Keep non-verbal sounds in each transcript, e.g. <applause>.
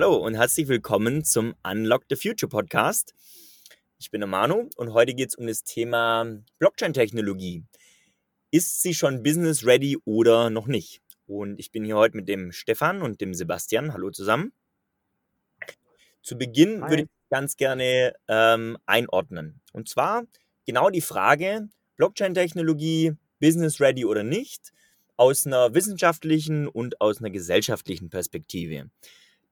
Hallo und herzlich willkommen zum Unlock the Future Podcast. Ich bin der Manu und heute geht es um das Thema Blockchain-Technologie. Ist sie schon business ready oder noch nicht? Und ich bin hier heute mit dem Stefan und dem Sebastian. Hallo zusammen. Zu Beginn Hi. würde ich ganz gerne ähm, einordnen. Und zwar genau die Frage, Blockchain-Technologie, business ready oder nicht, aus einer wissenschaftlichen und aus einer gesellschaftlichen Perspektive.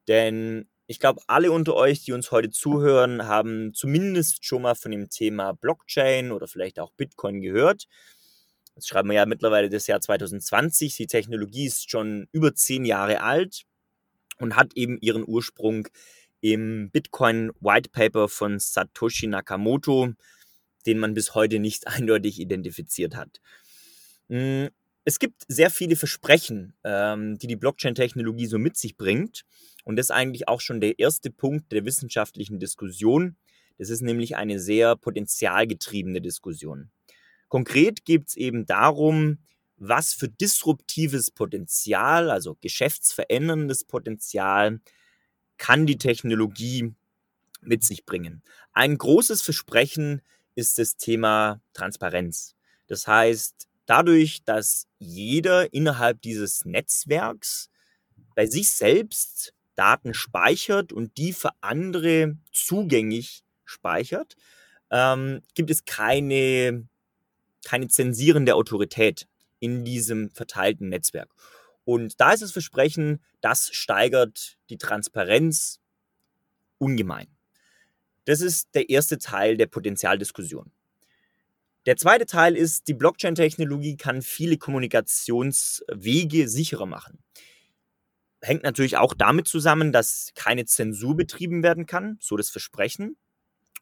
Denn ich glaube, alle unter euch, die uns heute zuhören, haben zumindest schon mal von dem Thema Blockchain oder vielleicht auch Bitcoin gehört. Jetzt schreiben wir ja mittlerweile das Jahr 2020. Die Technologie ist schon über zehn Jahre alt und hat eben ihren Ursprung im Bitcoin White Paper von Satoshi Nakamoto, den man bis heute nicht <laughs> eindeutig identifiziert hat. Hm, es gibt sehr viele Versprechen, ähm, die die Blockchain-Technologie so mit sich bringt. Und das ist eigentlich auch schon der erste Punkt der wissenschaftlichen Diskussion. Das ist nämlich eine sehr potenzialgetriebene Diskussion. Konkret geht es eben darum, was für disruptives Potenzial, also geschäftsveränderndes Potenzial, kann die Technologie mit sich bringen. Ein großes Versprechen ist das Thema Transparenz. Das heißt, dadurch, dass jeder innerhalb dieses Netzwerks bei sich selbst Daten speichert und die für andere zugänglich speichert, ähm, gibt es keine, keine zensierende Autorität in diesem verteilten Netzwerk. Und da ist das Versprechen, das steigert die Transparenz ungemein. Das ist der erste Teil der Potenzialdiskussion. Der zweite Teil ist, die Blockchain-Technologie kann viele Kommunikationswege sicherer machen. Hängt natürlich auch damit zusammen, dass keine Zensur betrieben werden kann, so das Versprechen.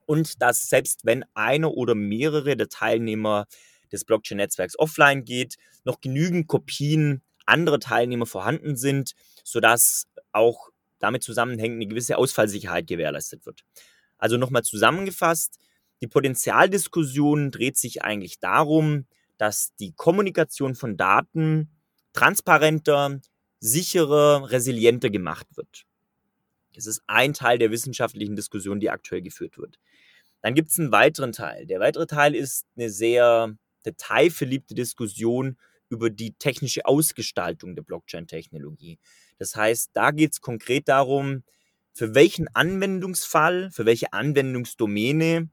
Und dass selbst wenn einer oder mehrere der Teilnehmer des Blockchain-Netzwerks offline geht, noch genügend Kopien anderer Teilnehmer vorhanden sind, sodass auch damit zusammenhängend eine gewisse Ausfallsicherheit gewährleistet wird. Also nochmal zusammengefasst, die Potenzialdiskussion dreht sich eigentlich darum, dass die Kommunikation von Daten transparenter, sicherer, resilienter gemacht wird. Das ist ein Teil der wissenschaftlichen Diskussion, die aktuell geführt wird. Dann gibt es einen weiteren Teil. Der weitere Teil ist eine sehr detailverliebte Diskussion über die technische Ausgestaltung der Blockchain-Technologie. Das heißt, da geht es konkret darum, für welchen Anwendungsfall, für welche Anwendungsdomäne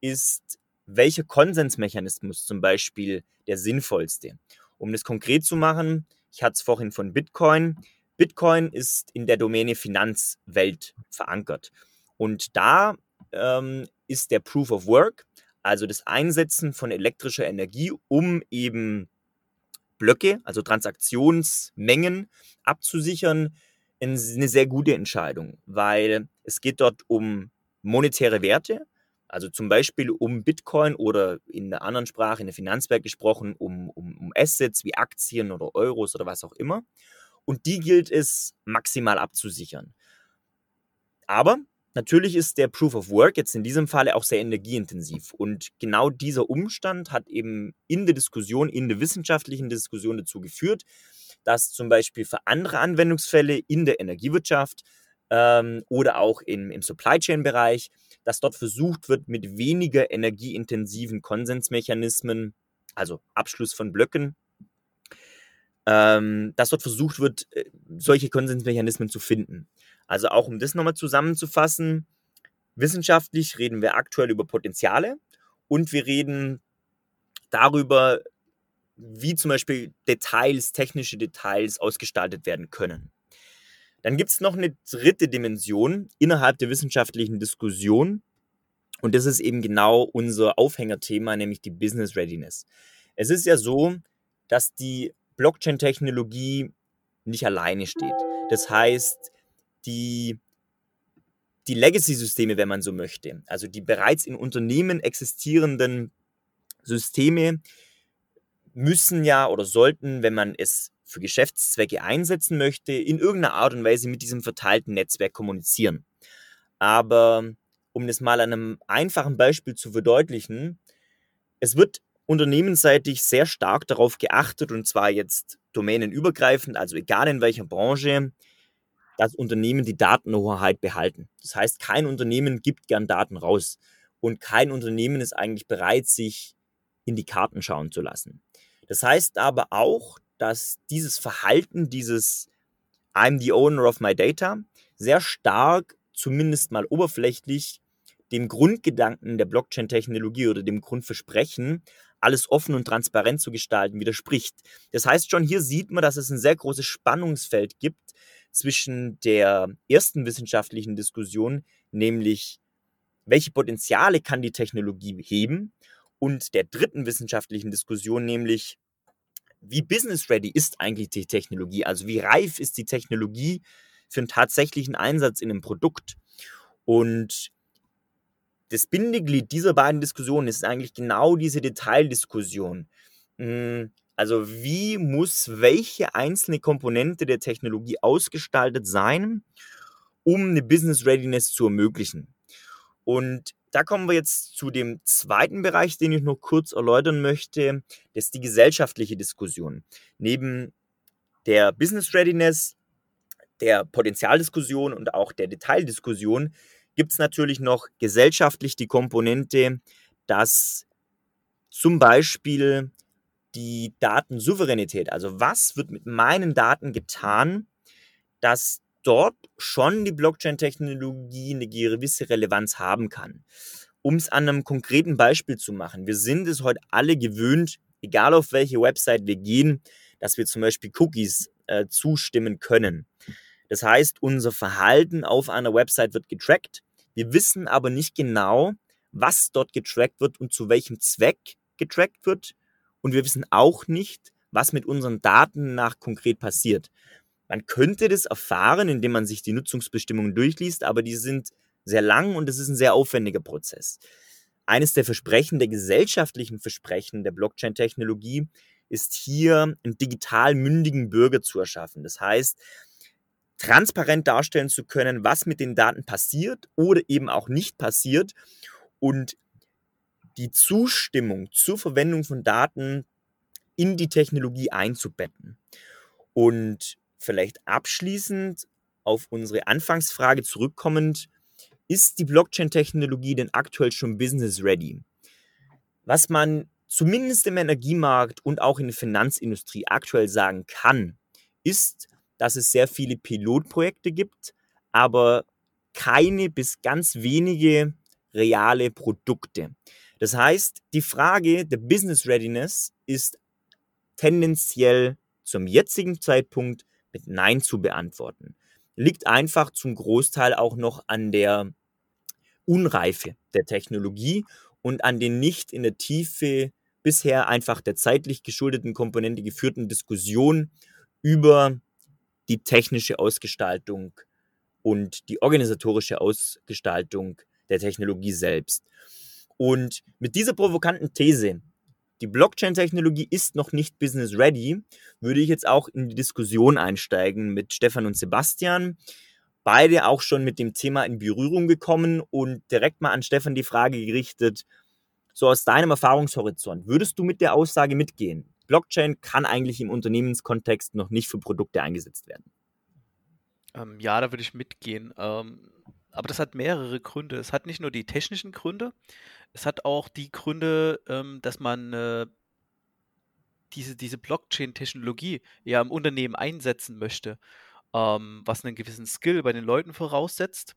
ist welcher Konsensmechanismus zum Beispiel der sinnvollste. Um das konkret zu machen, ich hatte es vorhin von Bitcoin. Bitcoin ist in der Domäne Finanzwelt verankert. Und da ähm, ist der Proof of Work, also das Einsetzen von elektrischer Energie, um eben Blöcke, also Transaktionsmengen abzusichern, eine sehr gute Entscheidung, weil es geht dort um monetäre Werte, also zum Beispiel um Bitcoin oder in einer anderen Sprache, in der Finanzwelt gesprochen, um, um, um Assets wie Aktien oder Euros oder was auch immer. Und die gilt es maximal abzusichern. Aber natürlich ist der Proof of Work jetzt in diesem Falle auch sehr energieintensiv. Und genau dieser Umstand hat eben in der Diskussion, in der wissenschaftlichen Diskussion dazu geführt, dass zum Beispiel für andere Anwendungsfälle in der Energiewirtschaft ähm, oder auch in, im Supply Chain Bereich dass dort versucht wird, mit weniger energieintensiven Konsensmechanismen, also Abschluss von Blöcken, ähm, dass dort versucht wird, äh, solche Konsensmechanismen zu finden. Also auch um das nochmal zusammenzufassen, wissenschaftlich reden wir aktuell über Potenziale und wir reden darüber, wie zum Beispiel Details, technische Details ausgestaltet werden können. Dann gibt es noch eine dritte Dimension innerhalb der wissenschaftlichen Diskussion. Und das ist eben genau unser Aufhängerthema, nämlich die Business Readiness. Es ist ja so, dass die Blockchain-Technologie nicht alleine steht. Das heißt, die, die Legacy-Systeme, wenn man so möchte, also die bereits in Unternehmen existierenden Systeme, müssen ja oder sollten, wenn man es für Geschäftszwecke einsetzen möchte, in irgendeiner Art und Weise mit diesem verteilten Netzwerk kommunizieren. Aber um das mal an einem einfachen Beispiel zu verdeutlichen, es wird unternehmensseitig sehr stark darauf geachtet, und zwar jetzt domänenübergreifend, also egal in welcher Branche, dass Unternehmen die Datenhoheit behalten. Das heißt, kein Unternehmen gibt gern Daten raus und kein Unternehmen ist eigentlich bereit, sich in die Karten schauen zu lassen. Das heißt aber auch, dass dieses Verhalten, dieses I'm the owner of my data, sehr stark, zumindest mal oberflächlich, dem Grundgedanken der Blockchain-Technologie oder dem Grundversprechen, alles offen und transparent zu gestalten, widerspricht. Das heißt, schon hier sieht man, dass es ein sehr großes Spannungsfeld gibt zwischen der ersten wissenschaftlichen Diskussion, nämlich welche Potenziale kann die Technologie heben, und der dritten wissenschaftlichen Diskussion, nämlich wie business ready ist eigentlich die Technologie? Also wie reif ist die Technologie für einen tatsächlichen Einsatz in einem Produkt? Und das Bindeglied dieser beiden Diskussionen ist eigentlich genau diese Detaildiskussion. Hm, also wie muss welche einzelne Komponente der Technologie ausgestaltet sein, um eine Business Readiness zu ermöglichen? Und da kommen wir jetzt zu dem zweiten Bereich, den ich noch kurz erläutern möchte. Das ist die gesellschaftliche Diskussion. Neben der Business Readiness, der Potenzialdiskussion und auch der Detaildiskussion gibt es natürlich noch gesellschaftlich die Komponente, dass zum Beispiel die Datensouveränität, also was wird mit meinen Daten getan, dass dort schon die Blockchain-Technologie eine gewisse Relevanz haben kann. Um es an einem konkreten Beispiel zu machen, wir sind es heute alle gewöhnt, egal auf welche Website wir gehen, dass wir zum Beispiel Cookies äh, zustimmen können. Das heißt, unser Verhalten auf einer Website wird getrackt. Wir wissen aber nicht genau, was dort getrackt wird und zu welchem Zweck getrackt wird. Und wir wissen auch nicht, was mit unseren Daten nach konkret passiert. Man könnte das erfahren, indem man sich die Nutzungsbestimmungen durchliest, aber die sind sehr lang und es ist ein sehr aufwendiger Prozess. Eines der Versprechen, der gesellschaftlichen Versprechen der Blockchain-Technologie ist hier, einen digital mündigen Bürger zu erschaffen. Das heißt, transparent darstellen zu können, was mit den Daten passiert oder eben auch nicht passiert und die Zustimmung zur Verwendung von Daten in die Technologie einzubetten. Und vielleicht abschließend auf unsere Anfangsfrage zurückkommend, ist die Blockchain-Technologie denn aktuell schon business ready? Was man zumindest im Energiemarkt und auch in der Finanzindustrie aktuell sagen kann, ist, dass es sehr viele Pilotprojekte gibt, aber keine bis ganz wenige reale Produkte. Das heißt, die Frage der Business Readiness ist tendenziell zum jetzigen Zeitpunkt mit Nein zu beantworten. Liegt einfach zum Großteil auch noch an der Unreife der Technologie und an den nicht in der Tiefe bisher einfach der zeitlich geschuldeten Komponente geführten Diskussion über die technische Ausgestaltung und die organisatorische Ausgestaltung der Technologie selbst. Und mit dieser provokanten These die Blockchain-Technologie ist noch nicht business ready, würde ich jetzt auch in die Diskussion einsteigen mit Stefan und Sebastian. Beide auch schon mit dem Thema in Berührung gekommen und direkt mal an Stefan die Frage gerichtet, so aus deinem Erfahrungshorizont, würdest du mit der Aussage mitgehen? Blockchain kann eigentlich im Unternehmenskontext noch nicht für Produkte eingesetzt werden. Ähm, ja, da würde ich mitgehen. Ähm, aber das hat mehrere Gründe. Es hat nicht nur die technischen Gründe, es hat auch die Gründe, ähm, dass man äh, diese, diese Blockchain-Technologie ja im Unternehmen einsetzen möchte, ähm, was einen gewissen Skill bei den Leuten voraussetzt.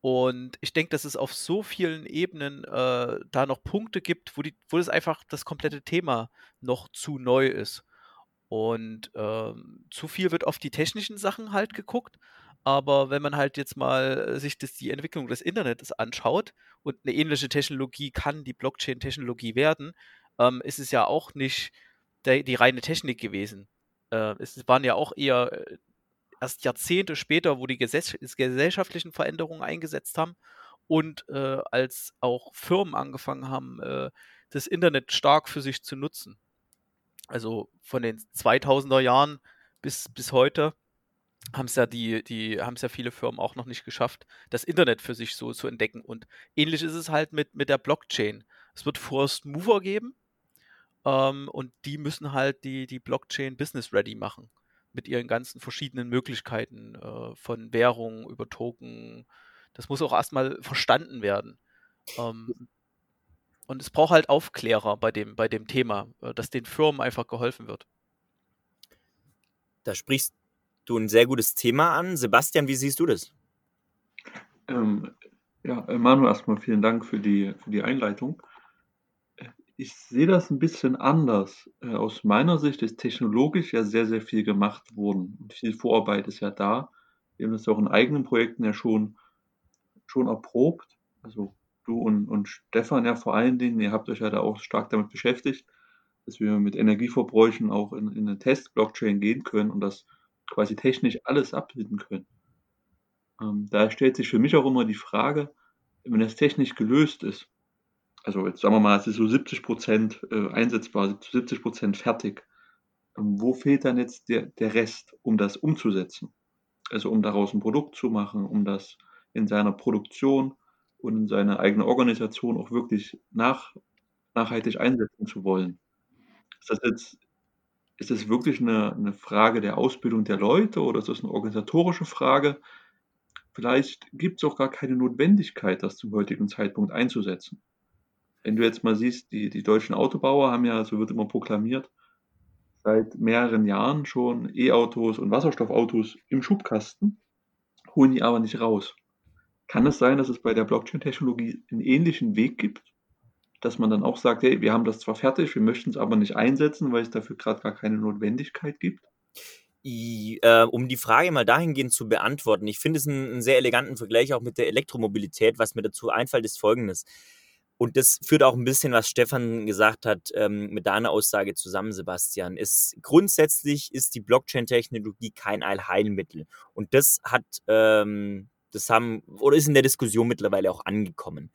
Und ich denke, dass es auf so vielen Ebenen äh, da noch Punkte gibt, wo, die, wo das einfach das komplette Thema noch zu neu ist. Und ähm, zu viel wird auf die technischen Sachen halt geguckt, aber wenn man halt jetzt mal äh, sich das, die Entwicklung des Internets anschaut und eine ähnliche Technologie kann die Blockchain-Technologie werden, ähm, ist es ja auch nicht der, die reine Technik gewesen. Äh, es waren ja auch eher äh, erst Jahrzehnte später, wo die gesell gesellschaftlichen Veränderungen eingesetzt haben und äh, als auch Firmen angefangen haben, äh, das Internet stark für sich zu nutzen. Also von den 2000er Jahren bis, bis heute haben es ja die, die haben es ja viele Firmen auch noch nicht geschafft, das Internet für sich so zu entdecken. Und ähnlich ist es halt mit, mit der Blockchain. Es wird First Mover geben ähm, und die müssen halt die, die Blockchain business ready machen. mit ihren ganzen verschiedenen Möglichkeiten äh, von Währung über Token. Das muss auch erstmal verstanden werden. Ähm, und es braucht halt Aufklärer bei dem, bei dem Thema, äh, dass den Firmen einfach geholfen wird. Da sprichst du ein sehr gutes Thema an. Sebastian, wie siehst du das? Ähm, ja, Manu, erstmal vielen Dank für die, für die Einleitung. Ich sehe das ein bisschen anders. Äh, aus meiner Sicht ist technologisch ja sehr, sehr viel gemacht worden und viel Vorarbeit ist ja da. Wir haben das auch in eigenen Projekten ja schon schon erprobt. Also, du und und Stefan ja vor allen Dingen, ihr habt euch ja da auch stark damit beschäftigt, dass wir mit Energieverbräuchen auch in in 'ne Test-Blockchain gehen können und das quasi technisch alles abbilden können. Ähm, da stellt sich für mich auch immer die Frage, wenn das technisch gelöst ist also jetzt sagen wir mal, es ist so 70% äh, einsetzbar, 70% fertig. Ähm, wo fehlt dann jetzt der, der Rest, um das umzusetzen? Also um daraus ein Produkt zu machen, um das in seiner Produktion und in seiner eigenen Organisation auch wirklich nach, nachhaltig einsetzen zu wollen. Ist das jetzt ist das wirklich eine, eine Frage der Ausbildung der Leute oder ist das eine organisatorische Frage? Vielleicht gibt es auch gar keine Notwendigkeit, das zum heutigen Zeitpunkt einzusetzen wenn du jetzt mal siehst, die, die deutschen Autobauer haben ja, so wird immer proklamiert, seit mehreren Jahren schon E-Autos und Wasserstoffautos im Schubkasten, holen die aber nicht raus. Kann es sein, dass es bei der Blockchain-Technologie einen ähnlichen Weg gibt, dass man dann auch sagt, hey, wir haben das zwar fertig, wir möchten es aber nicht einsetzen, weil es dafür gerade gar keine Notwendigkeit gibt? I, äh, um die Frage mal dahingehend zu beantworten, ich finde es einen, einen, sehr eleganten Vergleich auch mit der Elektromobilität. Was mir dazu einfällt, ist folgendes. Und das führt auch ein bisschen, was Stefan gesagt hat, ähm, mit deiner Aussage zusammen, Sebastian. Ist, grundsätzlich ist die Blockchain-Technologie kein Allheilmittel. Und das hat, ähm, das haben, oder ist in der Diskussion mittlerweile auch angekommen.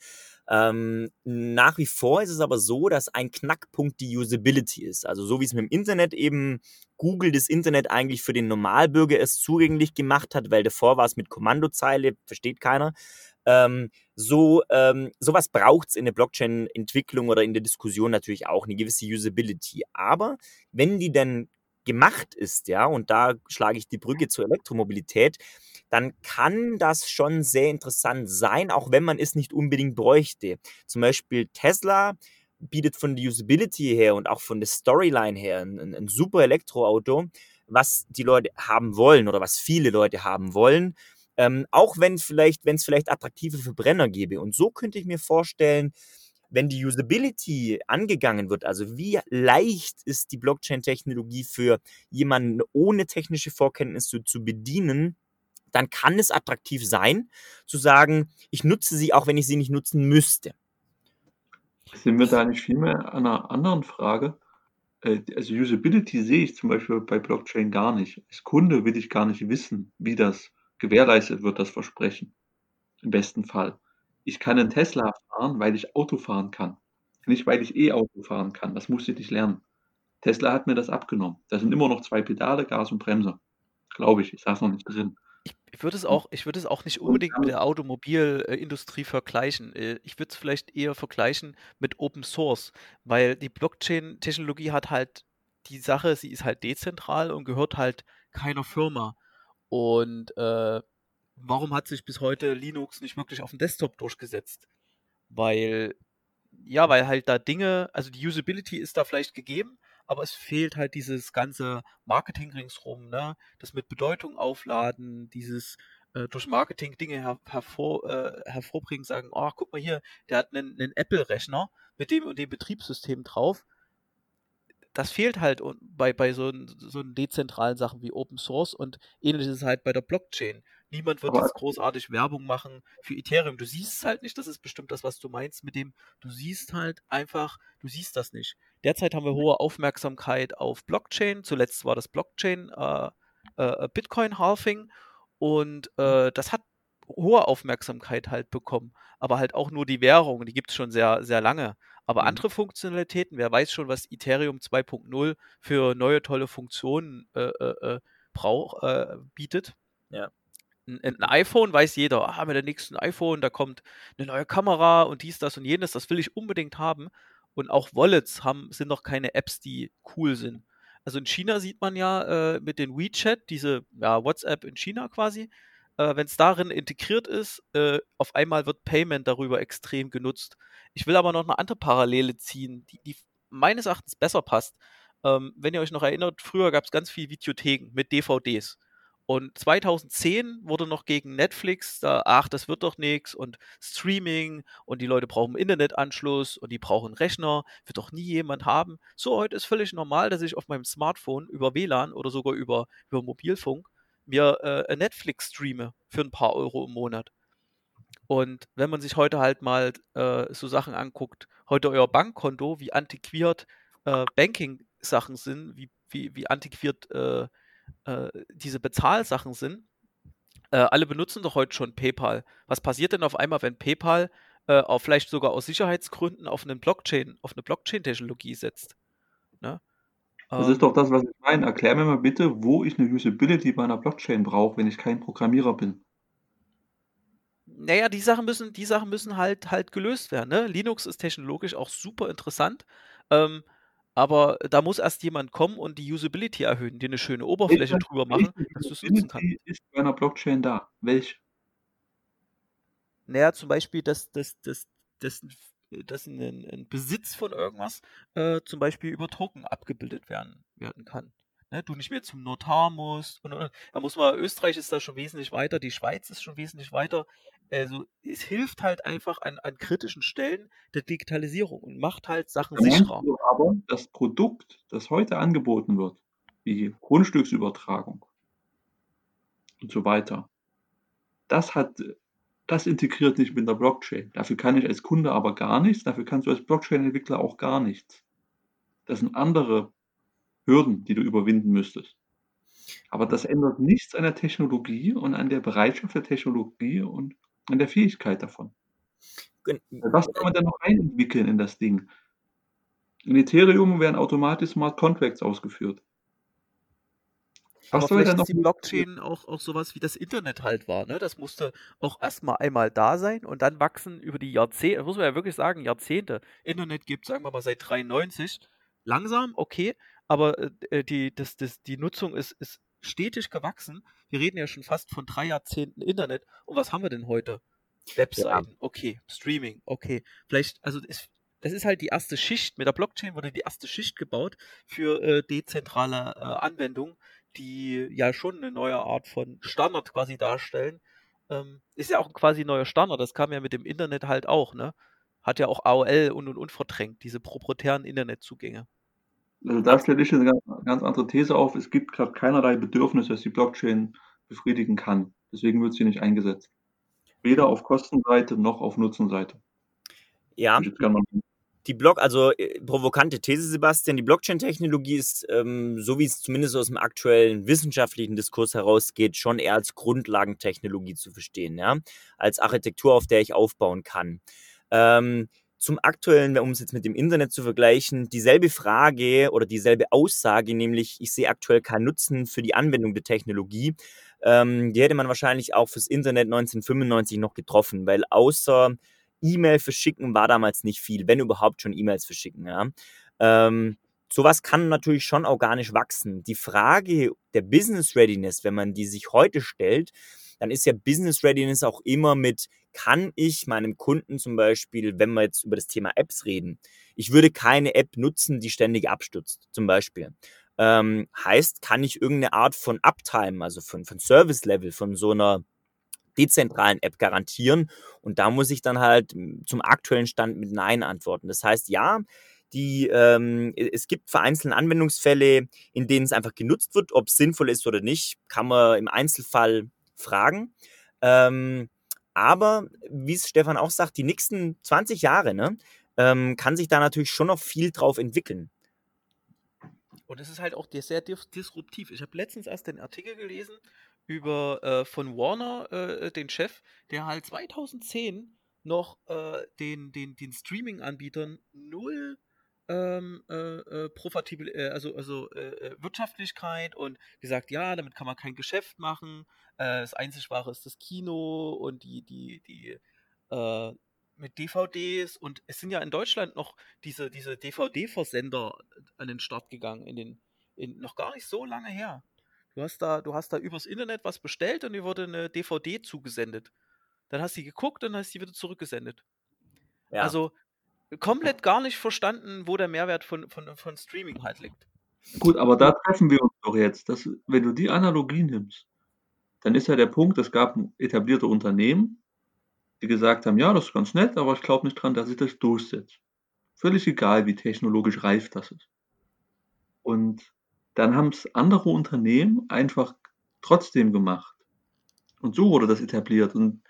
Ähm, nach wie vor ist es aber so, dass ein Knackpunkt die Usability ist. Also so wie es mit dem Internet eben Google das Internet eigentlich für den Normalbürger erst zugänglich gemacht hat, weil davor war es mit Kommandozeile, versteht keiner. Ähm, so ähm, sowas braucht es in der Blockchain-Entwicklung oder in der Diskussion natürlich auch, eine gewisse Usability. Aber wenn die dann gemacht ist, ja, und da schlage ich die Brücke zur Elektromobilität, dann kann das schon sehr interessant sein, auch wenn man es nicht unbedingt bräuchte. Zum Beispiel Tesla bietet von der Usability her und auch von der Storyline her ein, ein super Elektroauto, was die Leute haben wollen oder was viele Leute haben wollen. Ähm, auch wenn vielleicht, wenn es vielleicht attraktive Verbrenner gäbe. Und so könnte ich mir vorstellen, wenn die Usability angegangen wird, also wie leicht ist die Blockchain-Technologie für jemanden ohne technische Vorkenntnisse zu bedienen, dann kann es attraktiv sein, zu sagen, ich nutze sie, auch wenn ich sie nicht nutzen müsste. Sind wir da nicht vielmehr an einer anderen Frage? Äh, also Usability sehe ich zum Beispiel bei Blockchain gar nicht. Als Kunde will ich gar nicht wissen, wie das gewährleistet wird das Versprechen. Im besten Fall. Ich kann einen Tesla fahren, weil ich Auto fahren kann. Nicht, weil ich E-Auto fahren kann. Das musste ich nicht lernen. Tesla hat mir das abgenommen. Da sind immer noch zwei Pedale, Gas und Bremse. Glaube ich. Ich saß noch nicht drin. Ich, ich würde es auch, ich würde es auch nicht unbedingt mit der Automobilindustrie vergleichen. Äh, ich würde es vielleicht eher vergleichen mit Open Source, weil die Blockchain-Technologie hat halt die Sache, sie ist halt dezentral und gehört halt keiner Firma. Und äh, warum hat sich bis heute Linux nicht wirklich auf dem Desktop durchgesetzt? Weil, ja, weil halt da Dinge, also die Usability ist da vielleicht gegeben, aber es fehlt halt dieses ganze Marketing ringsrum, ne? Das mit Bedeutung aufladen, dieses äh, durch Marketing Dinge her hervor, äh, hervorbringen, sagen, oh, guck mal hier, der hat einen, einen Apple-Rechner mit dem und dem Betriebssystem drauf das fehlt halt bei, bei so, so dezentralen Sachen wie Open Source und ähnliches halt bei der Blockchain. Niemand wird Aber jetzt großartig Werbung machen für Ethereum. Du siehst es halt nicht, das ist bestimmt das, was du meinst mit dem, du siehst halt einfach, du siehst das nicht. Derzeit haben wir hohe Aufmerksamkeit auf Blockchain. Zuletzt war das Blockchain äh, äh, Bitcoin-Halving und äh, das hat hohe Aufmerksamkeit halt bekommen. Aber halt auch nur die Währung, die gibt es schon sehr, sehr lange. Aber mhm. andere Funktionalitäten, wer weiß schon, was Ethereum 2.0 für neue tolle Funktionen äh, äh, äh brauch, äh, bietet. Ja. Ein, iPhone weiß jeder, ah, mit der nächsten iPhone, da kommt eine neue Kamera und dies, das und jenes, das will ich unbedingt haben. Und auch Wallets haben, sind noch keine Apps, die cool sind. Also in China sieht man ja äh, mit den WeChat, diese ja, WhatsApp in China quasi, äh, wenn es darin integriert ist, äh, auf einmal wird Payment darüber extrem genutzt. Ich will aber noch eine andere Parallele ziehen, die, die meines Erachtens besser passt. Ähm, wenn ihr euch noch erinnert, früher gab es ganz viele Videotheken mit DVDs. Und 2010 wurde noch gegen Netflix, da, ach, das wird doch nichts und Streaming und die Leute brauchen Internetanschluss und die brauchen Rechner, wird doch nie jemand haben. So, heute ist völlig normal, dass ich auf meinem Smartphone über WLAN oder sogar über, über Mobilfunk mir äh, Netflix streame für ein paar Euro im Monat. Und wenn man sich heute halt mal äh, so Sachen anguckt, heute euer Bankkonto, wie antiquiert äh, Banking-Sachen sind, wie, wie, wie antiquiert äh, äh, diese Bezahlsachen sind, äh, alle benutzen doch heute schon PayPal. Was passiert denn auf einmal, wenn PayPal äh, auch vielleicht sogar aus Sicherheitsgründen auf einen Blockchain, auf eine Blockchain-Technologie setzt? Ne? Das ist doch das, was ich meine. Erklär mir mal bitte, wo ich eine Usability bei einer Blockchain brauche, wenn ich kein Programmierer bin. Naja, die Sachen müssen, die Sachen müssen halt halt gelöst werden. Ne? Linux ist technologisch auch super interessant. Ähm, aber da muss erst jemand kommen und die Usability erhöhen, dir eine schöne Oberfläche Welche, drüber machen, welche dass du es nutzen kannst. Usability ist bei einer Blockchain da? Welche? Naja, zum Beispiel, dass, dass, dass, dass, dass ein, ein Besitz von irgendwas äh, zum Beispiel über Token abgebildet werden, werden kann. Ne, du nicht mehr zum Notar musst. Und, und, da muss man, Österreich ist da schon wesentlich weiter, die Schweiz ist schon wesentlich weiter. Also es hilft halt einfach an, an kritischen Stellen der Digitalisierung und macht halt Sachen Meinst sicherer. du aber, das Produkt, das heute angeboten wird, wie Grundstücksübertragung und so weiter, das hat, das integriert nicht mit der Blockchain. Dafür kann ich als Kunde aber gar nichts, dafür kannst du als Blockchain-Entwickler auch gar nichts. Das sind andere Hürden, die du überwinden müsstest. Aber das ändert nichts an der Technologie und an der Bereitschaft der Technologie und an der Fähigkeit davon. Was kann man denn noch einentwickeln in das Ding? In Ethereum werden automatisch Smart Contracts ausgeführt. Aber Was soll vielleicht noch ist die Blockchain auch, auch sowas wie das Internet halt war. Ne? Das musste auch erstmal einmal da sein und dann wachsen über die Jahrzehnte, das muss man ja wirklich sagen, Jahrzehnte. Internet gibt sagen wir mal, seit 93. Langsam, okay, aber äh, die, das, das, die Nutzung ist, ist stetig gewachsen. Wir reden ja schon fast von drei Jahrzehnten Internet. Und was haben wir denn heute? Webseiten, okay. Streaming, okay. Vielleicht, also ist, das ist halt die erste Schicht. Mit der Blockchain wurde die erste Schicht gebaut für äh, dezentrale äh, Anwendungen, die ja schon eine neue Art von Standard quasi darstellen. Ähm, ist ja auch quasi ein neuer Standard. Das kam ja mit dem Internet halt auch, ne? Hat ja auch AOL und und und verdrängt, diese proprietären Internetzugänge. Also da stelle ich eine ganz, andere These auf. Es gibt gerade keinerlei Bedürfnis, das die Blockchain befriedigen kann. Deswegen wird sie nicht eingesetzt. Weder auf Kostenseite noch auf Nutzenseite. Ja, die Block, also äh, provokante These, Sebastian, die Blockchain-Technologie ist, ähm, so wie es zumindest aus dem aktuellen wissenschaftlichen Diskurs herausgeht, schon eher als Grundlagentechnologie zu verstehen, ja, als Architektur, auf der ich aufbauen kann. Ähm, zum aktuellen, um es jetzt mit dem Internet zu vergleichen, dieselbe Frage oder dieselbe Aussage, nämlich ich sehe aktuell keinen Nutzen für die Anwendung der Technologie, ähm, die hätte man wahrscheinlich auch fürs Internet 1995 noch getroffen, weil außer E-Mail verschicken war damals nicht viel, wenn überhaupt schon E-Mails verschicken. Ja. Ähm, sowas kann natürlich schon organisch wachsen. Die Frage der Business Readiness, wenn man die sich heute stellt, dann ist ja Business Readiness auch immer mit, kann ich meinem Kunden zum Beispiel, wenn wir jetzt über das Thema Apps reden, ich würde keine App nutzen, die ständig abstürzt, zum Beispiel. Ähm, heißt, kann ich irgendeine Art von Uptime, also von, von Service Level, von so einer dezentralen App garantieren. Und da muss ich dann halt zum aktuellen Stand mit Nein antworten. Das heißt, ja, die, ähm, es gibt vereinzelte Anwendungsfälle, in denen es einfach genutzt wird. Ob es sinnvoll ist oder nicht, kann man im Einzelfall fragen. Ähm, aber, wie es Stefan auch sagt, die nächsten 20 Jahre ne, ähm, kann sich da natürlich schon noch viel drauf entwickeln. Und es ist halt auch sehr dis disruptiv. Ich habe letztens erst den Artikel gelesen über äh, von Warner, äh, den Chef, der halt 2010 noch äh, den, den, den Streaming-Anbietern null ähm, äh, äh, Profitabil äh, also, also äh, äh, Wirtschaftlichkeit und gesagt, ja, damit kann man kein Geschäft machen. Äh, das einzig wahre ist das Kino und die, die, die mit DVDs und es sind ja in Deutschland noch diese, diese DVD-Versender an den Start gegangen in den, in, noch gar nicht so lange her. Du hast da, du hast da übers Internet was bestellt und dir wurde eine DVD zugesendet. Dann hast du die geguckt und dann hast die wieder zurückgesendet. Ja. Also komplett gar nicht verstanden, wo der Mehrwert von, von, von Streaming halt liegt. Gut, aber da treffen wir uns doch jetzt. Das, wenn du die Analogie nimmst, dann ist ja der Punkt, es gab etablierte Unternehmen, die gesagt haben, ja, das ist ganz nett, aber ich glaube nicht dran, dass sich das durchsetzt. Völlig egal, wie technologisch reif das ist. Und dann haben es andere Unternehmen einfach trotzdem gemacht. Und so wurde das etabliert. Und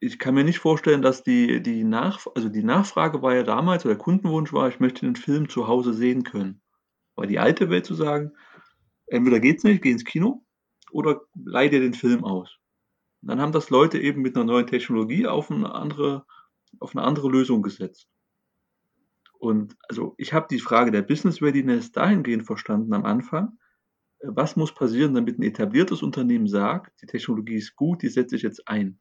ich kann mir nicht vorstellen, dass die, die, Nach also die Nachfrage war ja damals, oder der Kundenwunsch war, ich möchte den Film zu Hause sehen können. Weil die alte Welt zu sagen, entweder geht's nicht, geh ins Kino oder leih dir den Film aus. Und dann haben das Leute eben mit einer neuen Technologie auf eine andere, auf eine andere Lösung gesetzt. Und also ich habe die Frage der Business Readiness dahingehend verstanden am Anfang. Äh, was muss passieren, damit ein etabliertes Unternehmen sagt, die Technologie ist gut, die setze ich jetzt ein?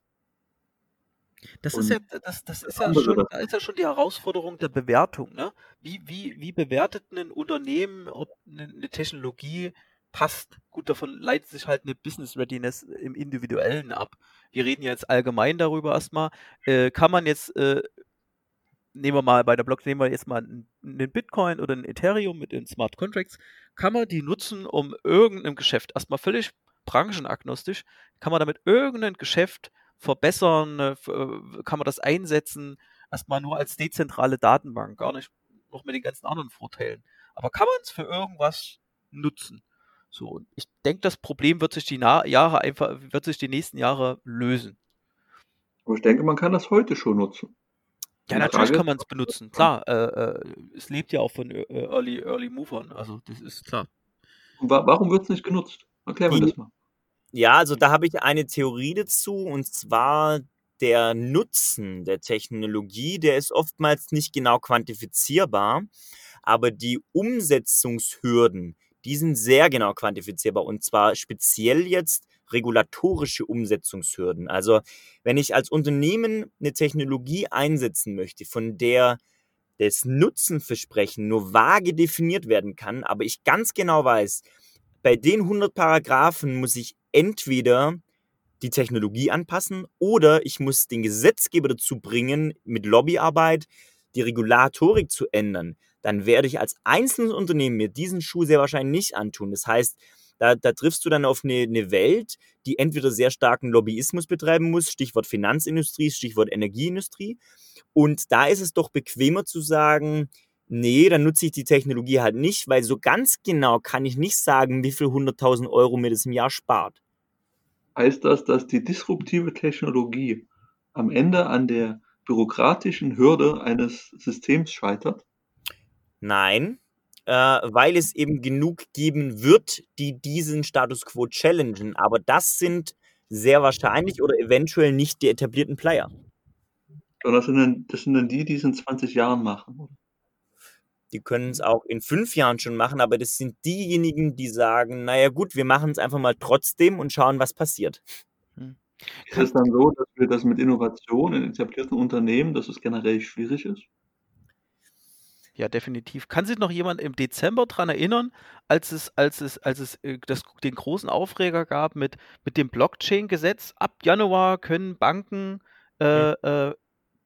Das Und ist ja, das, das ist ja schon, da ist ja schon die Herausforderung der Bewertung, ne? Wie, wie, wie bewertet ein Unternehmen, ob eine, eine Technologie passt? Gut, davon leitet sich halt eine Business Readiness im Individuellen ab. Wir reden jetzt allgemein darüber erstmal. Äh, kann man jetzt, äh, nehmen wir mal bei der Block, nehmen wir jetzt mal einen, einen Bitcoin oder ein Ethereum mit den Smart Contracts, kann man die nutzen, um irgendeinem Geschäft, erstmal völlig branchenagnostisch, kann man damit irgendein Geschäft verbessern, äh, äh, kann man das einsetzen, erstmal nur als dezentrale Datenbank, gar nicht noch mit den ganzen anderen Vorteilen. Aber kann man es für irgendwas nutzen? So, und ich denke, das Problem wird sich die Na Jahre einfach, wird sich die nächsten Jahre lösen. Aber ich denke, man kann das heute schon nutzen. Ja, Die natürlich Frage kann man es benutzen, klar. Äh, äh, es lebt ja auch von äh, Early, Early Movern, also das ist klar. Und wa warum wird es nicht genutzt? Erklär mir Die, das mal. Ja, also da habe ich eine Theorie dazu und zwar der Nutzen der Technologie, der ist oftmals nicht genau quantifizierbar, aber die Umsetzungshürden, die sind sehr genau quantifizierbar und zwar speziell jetzt regulatorische Umsetzungshürden. Also wenn ich als Unternehmen eine Technologie einsetzen möchte, von der das Nutzenversprechen nur vage definiert werden kann, aber ich ganz genau weiß, bei den 100 Paragraphen muss ich entweder die Technologie anpassen oder ich muss den Gesetzgeber dazu bringen, mit Lobbyarbeit die Regulatorik zu ändern. Dann werde ich als einzelnes Unternehmen mir diesen Schuh sehr wahrscheinlich nicht antun. Das heißt, da, da triffst du dann auf eine, eine Welt, die entweder sehr starken Lobbyismus betreiben muss, Stichwort Finanzindustrie, Stichwort Energieindustrie. Und da ist es doch bequemer zu sagen, nee, dann nutze ich die Technologie halt nicht, weil so ganz genau kann ich nicht sagen, wie viel 100.000 Euro mir das im Jahr spart. Heißt das, dass die disruptive Technologie am Ende an der bürokratischen Hürde eines Systems scheitert? Nein, äh, weil es eben genug geben wird, die diesen Status quo challengen. Aber das sind sehr wahrscheinlich oder eventuell nicht die etablierten Player. Sondern das sind dann, das sind dann die, die es in 20 Jahren machen. Die können es auch in fünf Jahren schon machen, aber das sind diejenigen, die sagen, naja gut, wir machen es einfach mal trotzdem und schauen, was passiert. Hm. Ist es dann so, dass wir das mit Innovation in etablierten Unternehmen, dass es generell schwierig ist? Ja, definitiv. Kann sich noch jemand im Dezember dran erinnern, als es, als es, als es äh, das, den großen Aufreger gab mit, mit dem Blockchain-Gesetz? Ab Januar können Banken äh, äh,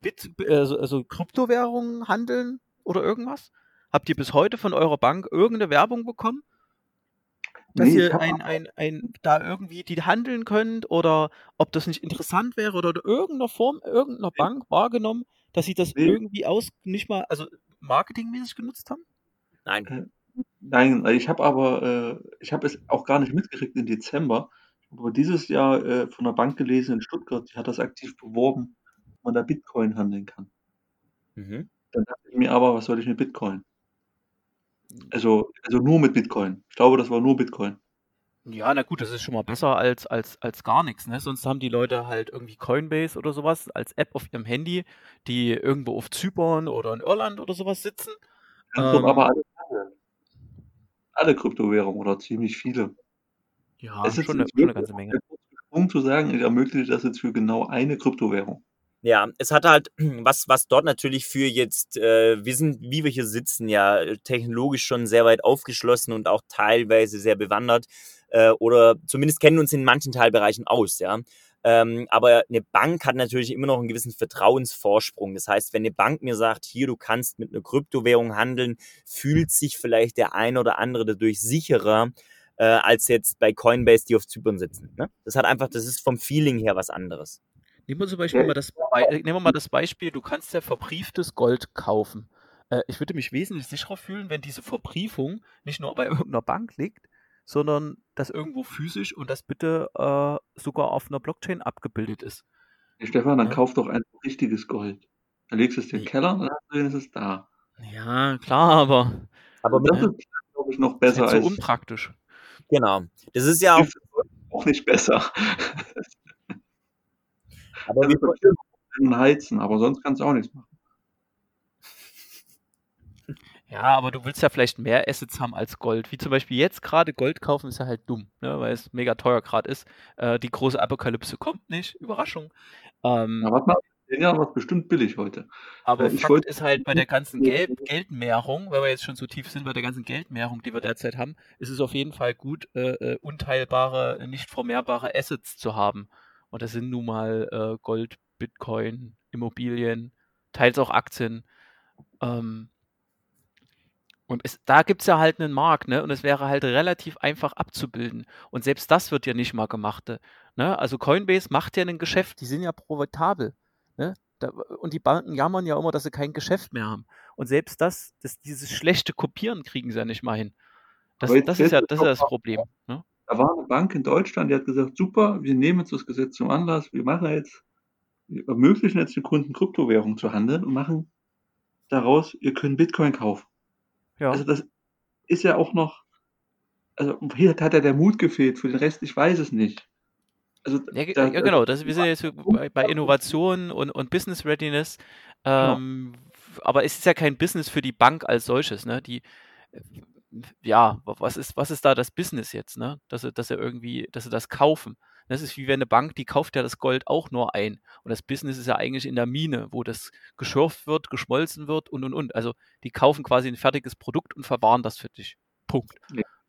Bit, also, also Kryptowährungen handeln oder irgendwas? Habt ihr bis heute von eurer Bank irgendeine Werbung bekommen? Dass Nee, ihr ein, ein, ein, da irgendwie die handeln könnt oder ob das nicht interessant wäre oder in irgendeiner Form, irgendeiner Nee. Bank wahrgenommen, dass sie das Nee. irgendwie aus, nicht mal, also marketingmäßig genutzt haben? Nein. Nein, ich habe aber, äh, ich habe es auch gar nicht mitgekriegt im Dezember. Ich habe aber dieses Jahr äh, von einer Bank gelesen in Stuttgart, die hat das aktiv beworben, dass man da Bitcoin handeln kann. Mhm. Dann dachte ich mir aber, was soll ich mit Bitcoin? Also, also nur mit Bitcoin. Ich glaube, das war nur Bitcoin. Ja, na gut, das ist schon mal besser als, als, als gar nichts, ne? Sonst haben die Leute halt irgendwie Coinbase oder sowas als App auf ihrem Handy, die irgendwo auf Zypern oder in Irland oder sowas sitzen. Kannst Ähm, aber handeln. Alle Kryptowährungen oder ziemlich viele. ja, Es ist schon eine, schon eine ganze Menge. Sprung zu sagen, ich ermögliche das jetzt für genau eine Kryptowährung. Ja, es hat halt, <clears throat> was, was dort natürlich für jetzt, äh, wir sind, wie wir hier sitzen, ja, technologisch schon sehr weit aufgeschlossen und auch teilweise sehr bewandert äh, oder zumindest kennen uns in manchen Teilbereichen aus, ja. Ähm, aber eine Bank hat natürlich immer noch einen gewissen Vertrauensvorsprung. Das heißt, wenn eine Bank mir sagt, hier, du kannst mit einer Kryptowährung handeln, fühlt sich vielleicht der ein oder andere dadurch sicherer, äh, als jetzt bei Coinbase, die auf Zypern sitzen. Ne? Das hat einfach, das ist vom Feeling her was anderes. Nehmen wir zum Beispiel mal das, äh, nehmen wir mal das Beispiel, du kannst ja verbrieftes Gold kaufen. Äh, ich würde mich wesentlich sicherer fühlen, wenn diese Verbriefung nicht nur bei <laughs> irgendeiner Bank liegt, sondern das irgendwo physisch und das bitte äh, sogar auf einer Blockchain abgebildet ist. Hey Stefan, dann ja. kauf doch ein richtiges Gold. Dann legst du es in den Keller und dann ist es da. Ja, klar, aber. Aber das ja, ist, glaube ich, noch besser ist halt so als. unpraktisch. Genau. Das ist ja auch. Auch nicht besser. <laughs> aber wir können heizen, aber sonst kannst du auch nichts machen. Ja, aber du willst ja vielleicht mehr Assets haben als Gold. Wie zum Beispiel jetzt gerade Gold kaufen ist ja halt dumm, ne, weil es mega teuer gerade ist. Äh, die große Apokalypse kommt nicht. Überraschung. Ähm, ja, warte mal, in Jahren war bestimmt billig heute. Aber äh, ich Fakt ist halt bei der ganzen <laughs> Gel Geldmehrung, weil wir jetzt schon so tief sind, bei der ganzen Geldmehrung, die wir derzeit haben, ist es auf jeden Fall gut, äh, äh unteilbare, nicht vermehrbare Assets zu haben. Und das sind nun mal äh, Gold, Bitcoin, Immobilien, teils auch Aktien. Ähm, und es, da gibt es ja halt einen Markt, ne? Und es wäre halt relativ einfach abzubilden. Und selbst das wird ja nicht mal gemacht. Ne? Also Coinbase macht ja ein Geschäft, die sind ja profitabel. Ne? Da, und die Banken jammern ja immer, dass sie kein Geschäft mehr haben. Und selbst das, das dieses schlechte Kopieren kriegen sie ja nicht mal hin. Das, das ist ja das, ist das Problem. Ne? Da war eine Bank in Deutschland, die hat gesagt, super, wir nehmen jetzt das Gesetz zum Anlass, wir machen jetzt, wir ermöglichen jetzt den Kunden Kryptowährungen zu handeln und machen daraus, ihr könnt Bitcoin kaufen. Ja. Also das ist ja auch noch, also hier hat ja der Mut gefehlt, für den Rest, ich weiß es nicht. Also, ja, da, ja, genau, das, wir sind jetzt bei, bei Innovation und, und Business Readiness, ähm, genau. aber es ist ja kein Business für die Bank als solches, ne? Die, ja, was ist, was ist da das Business jetzt, ne? Dass sie, dass sie irgendwie, dass sie das kaufen. Das ist wie wenn eine Bank, die kauft ja das Gold auch nur ein. Und das Business ist ja eigentlich in der Mine, wo das geschürft wird, geschmolzen wird und und und. Also die kaufen quasi ein fertiges Produkt und verwahren das für dich. Punkt.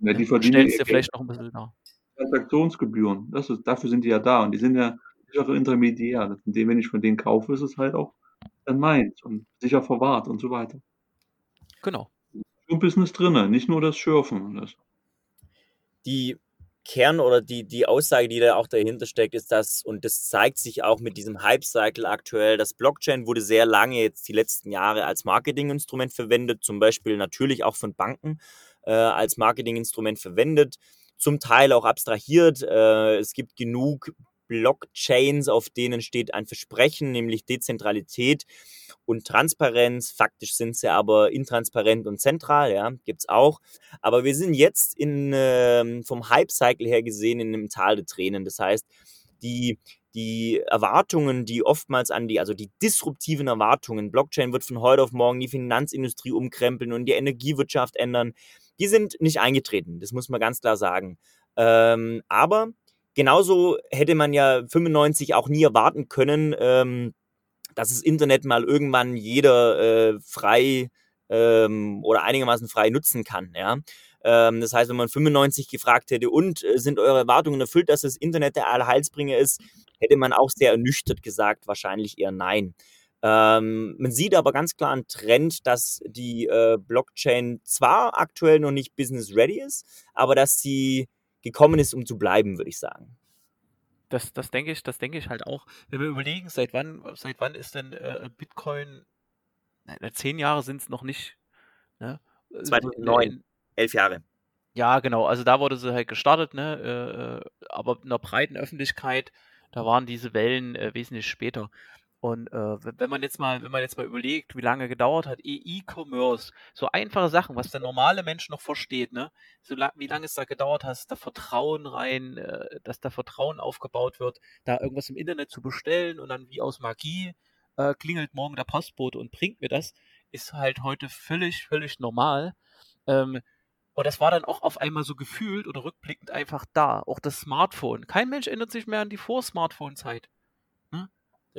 Ja, die verdienen Stellst dir vielleicht noch ein bisschen nach. Transaktionsgebühren, das ist, dafür sind die ja da und die sind ja sichere Intermediär. Indem, wenn ich von denen kaufe, ist es halt auch dann meins und sicher verwahrt und so weiter. Genau. Business drin, nicht nur das Schürfen. Das. Die Kern oder die, die Aussage, die da auch dahinter steckt, ist das, und das zeigt sich auch mit diesem Hype-Cycle aktuell, das Blockchain wurde sehr lange jetzt die letzten Jahre als Marketinginstrument verwendet, zum Beispiel natürlich auch von Banken äh, als Marketinginstrument verwendet, zum Teil auch abstrahiert. Äh, es gibt genug Blockchains, auf denen steht ein Versprechen, nämlich Dezentralität und Transparenz. Faktisch sind sie aber intransparent und zentral, ja, es auch. Aber wir sind jetzt in, äh, vom Hype-Cycle her gesehen in einem Tal der Tränen. Das heißt, die, die Erwartungen, die oftmals an die, also die disruptiven Erwartungen, Blockchain wird von heute auf morgen die Finanzindustrie umkrempeln und die Energiewirtschaft ändern, die sind nicht eingetreten. Das muss man ganz klar sagen. Ähm, aber genauso hätte man ja 95 auch nie erwarten können, ähm, dass das Internet mal irgendwann jeder äh, frei ähm, oder einigermaßen frei nutzen kann. Ja? Ähm, das heißt, wenn man 95 gefragt hätte, und äh, sind eure Erwartungen erfüllt, dass das Internet der Allheilsbringer ist, hätte man auch sehr ernüchtert gesagt, wahrscheinlich eher nein. Ähm, man sieht aber ganz klar einen Trend, dass die äh, Blockchain zwar aktuell noch nicht business ready ist, aber dass sie gekommen ist, um zu bleiben, würde ich sagen. Das, das denke ich, das denke ich halt auch. Wenn wir überlegen, seit wann, seit wann ist denn äh, Bitcoin? Na, zehn Jahre sind es noch nicht. Ne? 2009, elf Jahre. Ja, genau. Also da wurde sie halt gestartet, ne? Äh, äh aber in der breiten Öffentlichkeit, da waren diese Wellen äh, wesentlich später. Und äh, wenn man jetzt mal, wenn man jetzt mal überlegt, wie lange gedauert hat, E-Commerce, so einfache Sachen, was der normale Mensch noch versteht, ne? So lang, wie lange es da gedauert hat, da Vertrauen rein, äh, dass da Vertrauen aufgebaut wird, da irgendwas im Internet zu bestellen und dann wie aus Magie äh, klingelt morgen der Postbote und bringt mir das, ist halt heute völlig, völlig normal. Ähm, und das war dann auch auf einmal so gefühlt oder rückblickend einfach da. Auch das Smartphone. Kein Mensch erinnert sich mehr an die Vor-Smartphone-Zeit.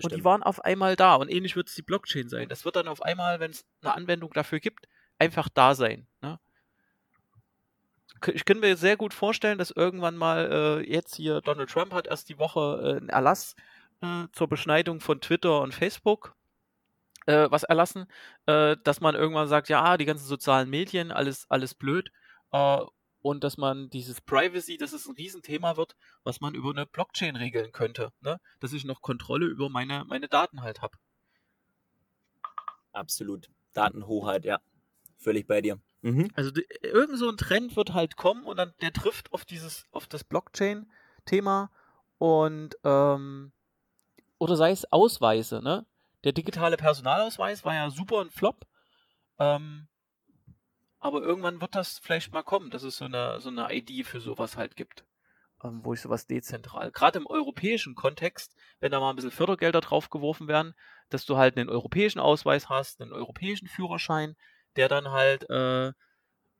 Und die waren auf einmal da. Und ähnlich wird es die Blockchain sein. Das wird dann auf einmal, wenn es eine Anwendung dafür gibt, einfach da sein. Ne? Ich kann mir sehr gut vorstellen, dass irgendwann mal äh, jetzt hier Donald Trump hat erst die Woche äh, einen Erlass äh, zur Beschneidung von Twitter und Facebook äh, was erlassen, äh, dass man irgendwann sagt, ja, die ganzen sozialen Medien, alles, alles blöd. Und dass man dieses Privacy, dass es ein Riesenthema wird, was man über eine Blockchain regeln könnte. Ne? Dass ich noch Kontrolle über meine, meine Daten halt habe. Absolut. Datenhoheit, ja. Völlig bei dir. Mhm. Also irgend so ein Trend wird halt kommen und dann der trifft auf dieses, auf das Blockchain-Thema und ähm, oder sei es Ausweise, ne? Der digitale Personalausweis war ja super ein Flop. Ähm, aber irgendwann wird das vielleicht mal kommen, dass es so eine, so eine ID für sowas halt gibt. Ähm, wo ich sowas dezentral, gerade im europäischen Kontext, wenn da mal ein bisschen Fördergelder draufgeworfen werden, dass du halt einen europäischen Ausweis hast, einen europäischen Führerschein, der dann halt äh,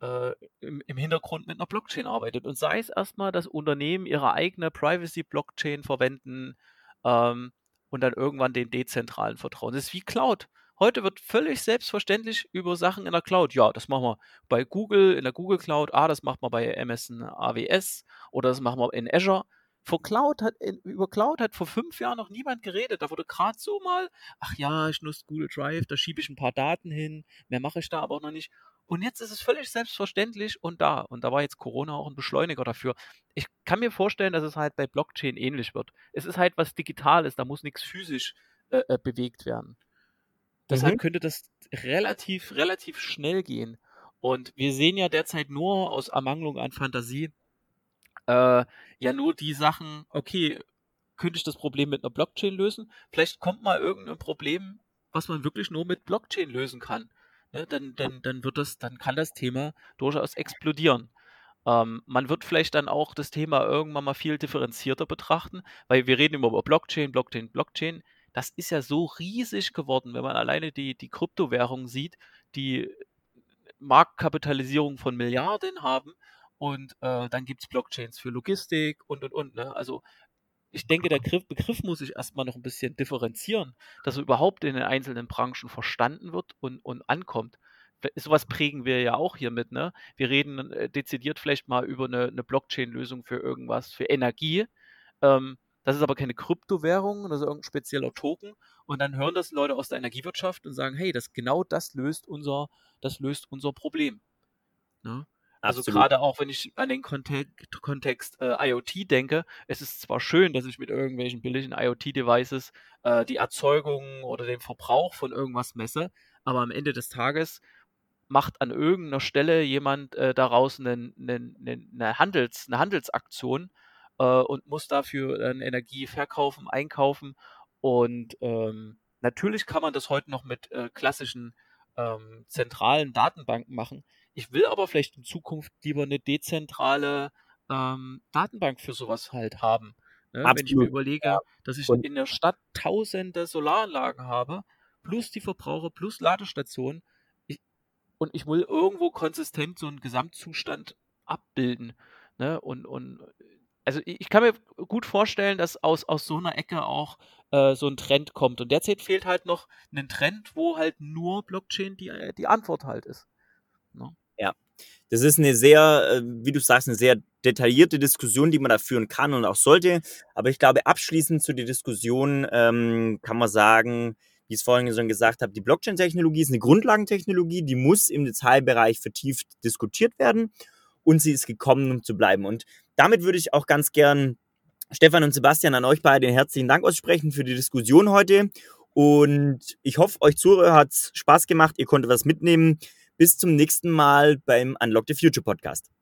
äh, im, im, Hintergrund mit einer Blockchain arbeitet. Und sei es erstmal, dass Unternehmen ihre eigene Privacy-Blockchain verwenden ähm, und dann irgendwann den dezentralen vertrauen. Das ist wie Cloud. Heute wird völlig selbstverständlich über Sachen in der Cloud. Ja, das machen wir bei Google, in der Google Cloud. Ah, das macht man bei Amazon AWS oder das machen wir in Azure. Vor Cloud hat, über Cloud hat vor fünf Jahren noch niemand geredet. Da wurde gerade so mal, ach ja, ich nutze Google Drive, da schiebe ich ein paar Daten hin, mehr mache ich da aber auch noch nicht. Und jetzt ist es völlig selbstverständlich und da. Und da war jetzt Corona auch ein Beschleuniger dafür. Ich kann mir vorstellen, dass es halt bei Blockchain ähnlich wird. Es ist halt was Digitales, da muss nichts physisch äh, äh bewegt werden. Deshalb mhm. könnte das relativ, relativ schnell gehen. Und wir sehen ja derzeit nur aus Ermangelung an Fantasie, äh, ja nur die Sachen, okay, könnte ich das Problem mit einer Blockchain lösen? Vielleicht kommt mal irgendein Problem, was man wirklich nur mit Blockchain lösen kann. Ne? Dann, dann, dann wird das, dann kann das Thema durchaus explodieren. Ähm, man wird vielleicht dann auch das Thema irgendwann mal viel differenzierter betrachten, weil wir reden immer über Blockchain, Blockchain, Blockchain das ist ja so riesig geworden, wenn man alleine die, die Kryptowährungen sieht, die Marktkapitalisierung von Milliarden haben und äh, dann gibt es Blockchains für Logistik und und und. Ne? Also ich denke, der Begriff, Begriff muss sich erstmal noch ein bisschen differenzieren, dass er überhaupt in den einzelnen Branchen verstanden wird und, und ankommt. Sowas prägen wir ja auch hier mit. Ne? Wir reden äh, dezidiert vielleicht mal über eine, eine Blockchain-Lösung für irgendwas, für Energie. Ähm, das ist aber keine Kryptowährung, das ist irgendein spezieller Token. Und dann hören das Leute aus der Energiewirtschaft und sagen, hey, das genau das löst unser, das löst unser Problem. Ne? Also gerade auch, wenn ich an den Kontext, Kontext äh, IoT denke, es ist zwar schön, dass ich mit irgendwelchen billigen IoT-Devices äh, die Erzeugung oder den Verbrauch von irgendwas messe, aber am Ende des Tages macht an irgendeiner Stelle jemand äh, daraus eine, eine, eine, Handels, eine Handelsaktion und muss dafür dann Energie verkaufen, einkaufen. Und ähm, natürlich kann man das heute noch mit äh, klassischen ähm, zentralen Datenbanken machen. Ich will aber vielleicht in Zukunft lieber eine dezentrale ähm, Datenbank für sowas halt haben. Ne? Wenn ich mir überlege, ja. dass ich und in der Stadt tausende Solaranlagen habe, plus die Verbraucher, plus Ladestationen, ich, und ich will irgendwo konsistent so einen Gesamtzustand abbilden. Ne? Und, und also ich kann mir gut vorstellen, dass aus, aus so einer Ecke auch äh, so ein Trend kommt. Und derzeit fehlt halt noch ein Trend, wo halt nur Blockchain die, äh, die Antwort halt ist. Ne? Ja, das ist eine sehr, äh, wie du sagst, eine sehr detaillierte Diskussion, die man da führen kann und auch sollte. Aber ich glaube, abschließend zu der Diskussion ähm, kann man sagen, wie ich es vorhin schon gesagt habe, die Blockchain-Technologie ist eine Grundlagentechnologie, die muss im Detailbereich vertieft diskutiert werden und sie ist gekommen, um zu bleiben. Und damit würde ich auch ganz gern Stefan und Sebastian an euch beide herzlichen Dank aussprechen für die Diskussion heute. Und ich hoffe, euch Zuhörer hat Spaß gemacht, ihr konntet was mitnehmen. Bis zum nächsten Mal beim Unlock the Future Podcast.